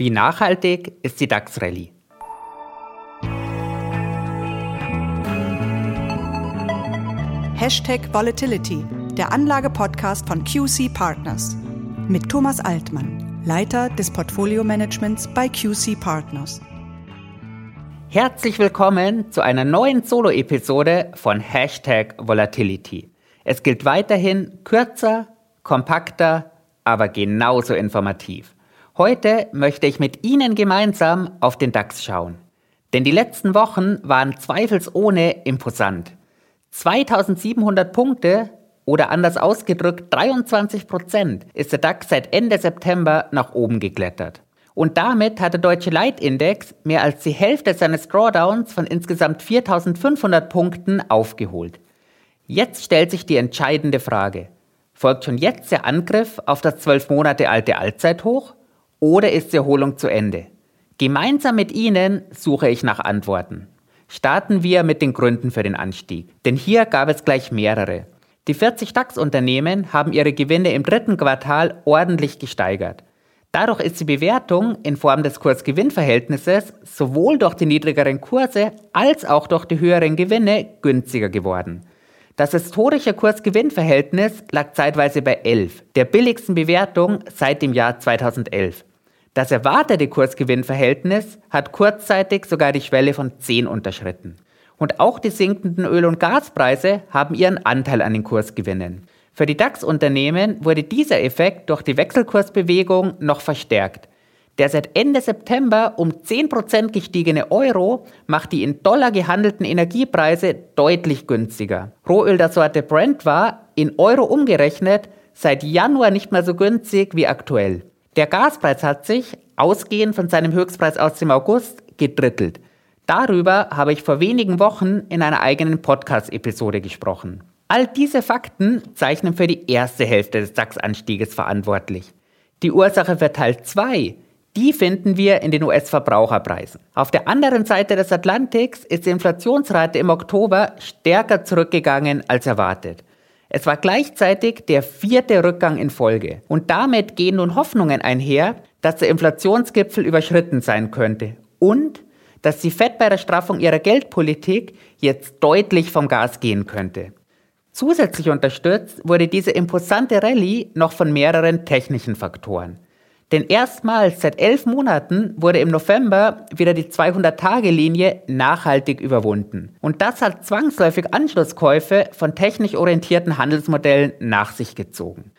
Wie nachhaltig ist die DAX-Rallye? Hashtag Volatility, der Anlage-Podcast von QC Partners. Mit Thomas Altmann, Leiter des Portfolio-Managements bei QC Partners. Herzlich willkommen zu einer neuen Solo-Episode von Hashtag Volatility. Es gilt weiterhin kürzer, kompakter, aber genauso informativ. Heute möchte ich mit Ihnen gemeinsam auf den DAX schauen. Denn die letzten Wochen waren zweifelsohne imposant. 2700 Punkte oder anders ausgedrückt 23 Prozent ist der DAX seit Ende September nach oben geklettert. Und damit hat der deutsche Leitindex mehr als die Hälfte seines Drawdowns von insgesamt 4500 Punkten aufgeholt. Jetzt stellt sich die entscheidende Frage. Folgt schon jetzt der Angriff auf das zwölf Monate alte Allzeithoch oder ist die Erholung zu Ende? Gemeinsam mit Ihnen suche ich nach Antworten. Starten wir mit den Gründen für den Anstieg. Denn hier gab es gleich mehrere. Die 40 DAX-Unternehmen haben ihre Gewinne im dritten Quartal ordentlich gesteigert. Dadurch ist die Bewertung in Form des Kurs-Gewinn-Verhältnisses sowohl durch die niedrigeren Kurse als auch durch die höheren Gewinne günstiger geworden. Das historische Kurs-Gewinn-Verhältnis lag zeitweise bei 11, der billigsten Bewertung seit dem Jahr 2011. Das erwartete Kursgewinnverhältnis hat kurzzeitig sogar die Schwelle von 10 unterschritten. Und auch die sinkenden Öl- und Gaspreise haben ihren Anteil an den Kursgewinnen. Für die DAX-Unternehmen wurde dieser Effekt durch die Wechselkursbewegung noch verstärkt. Der seit Ende September um 10% gestiegene Euro macht die in Dollar gehandelten Energiepreise deutlich günstiger. Rohöl der Sorte Brent war, in Euro umgerechnet, seit Januar nicht mehr so günstig wie aktuell. Der Gaspreis hat sich, ausgehend von seinem Höchstpreis aus dem August, gedrittelt. Darüber habe ich vor wenigen Wochen in einer eigenen Podcast-Episode gesprochen. All diese Fakten zeichnen für die erste Hälfte des DAX-Anstieges verantwortlich. Die Ursache für Teil 2, die finden wir in den US-Verbraucherpreisen. Auf der anderen Seite des Atlantiks ist die Inflationsrate im Oktober stärker zurückgegangen als erwartet. Es war gleichzeitig der vierte Rückgang in Folge. Und damit gehen nun Hoffnungen einher, dass der Inflationsgipfel überschritten sein könnte und dass die Fed bei der Straffung ihrer Geldpolitik jetzt deutlich vom Gas gehen könnte. Zusätzlich unterstützt wurde diese imposante Rallye noch von mehreren technischen Faktoren. Denn erstmals seit elf Monaten wurde im November wieder die 200-Tage-Linie nachhaltig überwunden. Und das hat zwangsläufig Anschlusskäufe von technisch orientierten Handelsmodellen nach sich gezogen.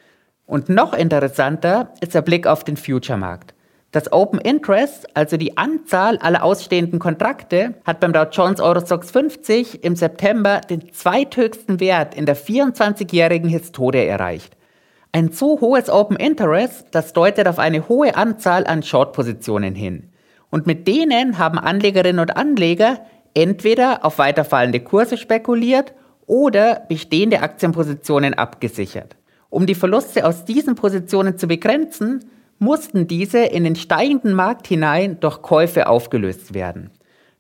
Und noch interessanter ist der Blick auf den Future-Markt. Das Open Interest, also die Anzahl aller ausstehenden Kontrakte, hat beim Dow Jones Eurostox 50 im September den zweithöchsten Wert in der 24-jährigen Historie erreicht. Ein so hohes Open Interest, das deutet auf eine hohe Anzahl an Short-Positionen hin. Und mit denen haben Anlegerinnen und Anleger entweder auf weiterfallende Kurse spekuliert oder bestehende Aktienpositionen abgesichert. Um die Verluste aus diesen Positionen zu begrenzen, mussten diese in den steigenden Markt hinein durch Käufe aufgelöst werden.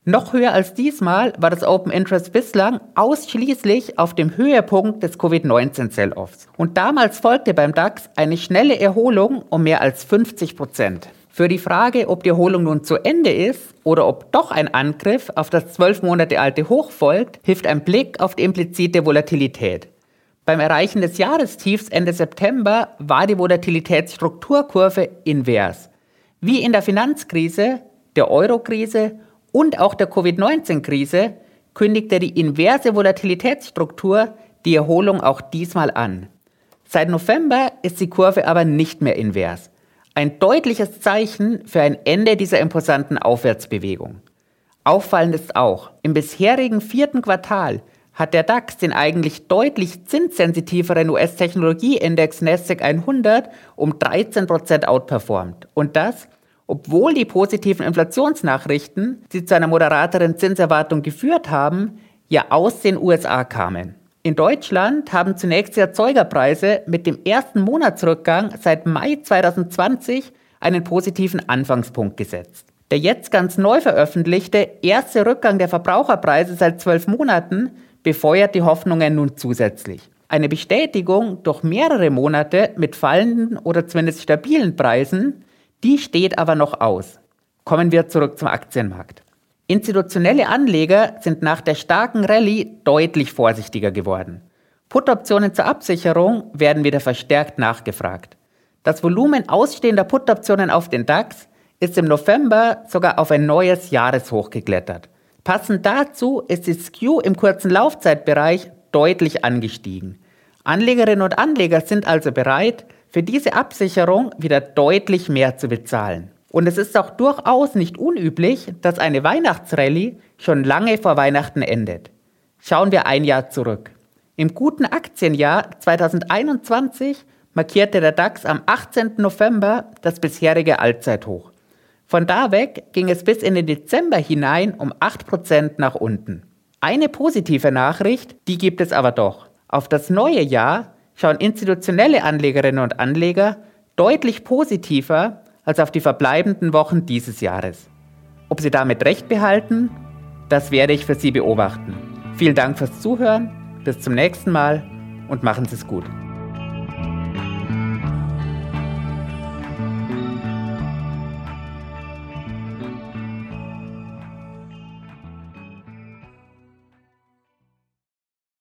Noch höher als diesmal war das Open Interest bislang ausschließlich auf dem Höhepunkt des Covid-19-Sell-Offs. Und damals folgte beim DAX eine schnelle Erholung um mehr als 50 Prozent. Für die Frage, ob die Erholung nun zu Ende ist oder ob doch ein Angriff auf das zwölf Monate alte Hoch folgt, hilft ein Blick auf die implizite Volatilität. Beim Erreichen des Jahrestiefs Ende September war die Volatilitätsstrukturkurve invers. Wie in der Finanzkrise, der Eurokrise und auch der Covid-19-Krise kündigte die inverse Volatilitätsstruktur die Erholung auch diesmal an. Seit November ist die Kurve aber nicht mehr invers. Ein deutliches Zeichen für ein Ende dieser imposanten Aufwärtsbewegung. Auffallend ist auch, im bisherigen vierten Quartal hat der DAX den eigentlich deutlich zinssensitiveren US-Technologieindex Nasdaq 100 um 13% outperformt. Und das, obwohl die positiven Inflationsnachrichten, die zu einer moderateren Zinserwartung geführt haben, ja aus den USA kamen. In Deutschland haben zunächst die Erzeugerpreise mit dem ersten Monatsrückgang seit Mai 2020 einen positiven Anfangspunkt gesetzt. Der jetzt ganz neu veröffentlichte erste Rückgang der Verbraucherpreise seit zwölf Monaten befeuert die Hoffnungen nun zusätzlich. Eine Bestätigung durch mehrere Monate mit fallenden oder zumindest stabilen Preisen Die steht aber noch aus. Kommen wir zurück zum Aktienmarkt. Institutionelle Anleger sind nach der starken Rallye deutlich vorsichtiger geworden. Put-Optionen zur Absicherung werden wieder verstärkt nachgefragt. Das Volumen ausstehender Put-Optionen auf den DAX ist im November sogar auf ein neues Jahreshoch geklettert. Passend dazu ist die Skew im kurzen Laufzeitbereich deutlich angestiegen. Anlegerinnen und Anleger sind also bereit, für diese Absicherung wieder deutlich mehr zu bezahlen. Und es ist auch durchaus nicht unüblich, dass eine Weihnachtsrallye schon lange vor Weihnachten endet. Schauen wir ein Jahr zurück. Im guten Aktienjahr 2021 markierte der DAX am 18. November das bisherige Allzeithoch. Von da weg ging es bis in den Dezember hinein um 8% nach unten. Eine positive Nachricht, die gibt es aber doch. Auf das neue Jahr schauen institutionelle Anlegerinnen und Anleger deutlich positiver als auf die verbleibenden Wochen dieses Jahres. Ob Sie damit recht behalten, das werde ich für Sie beobachten. Vielen Dank fürs Zuhören bis zum nächsten Mal und machen Sie es gut.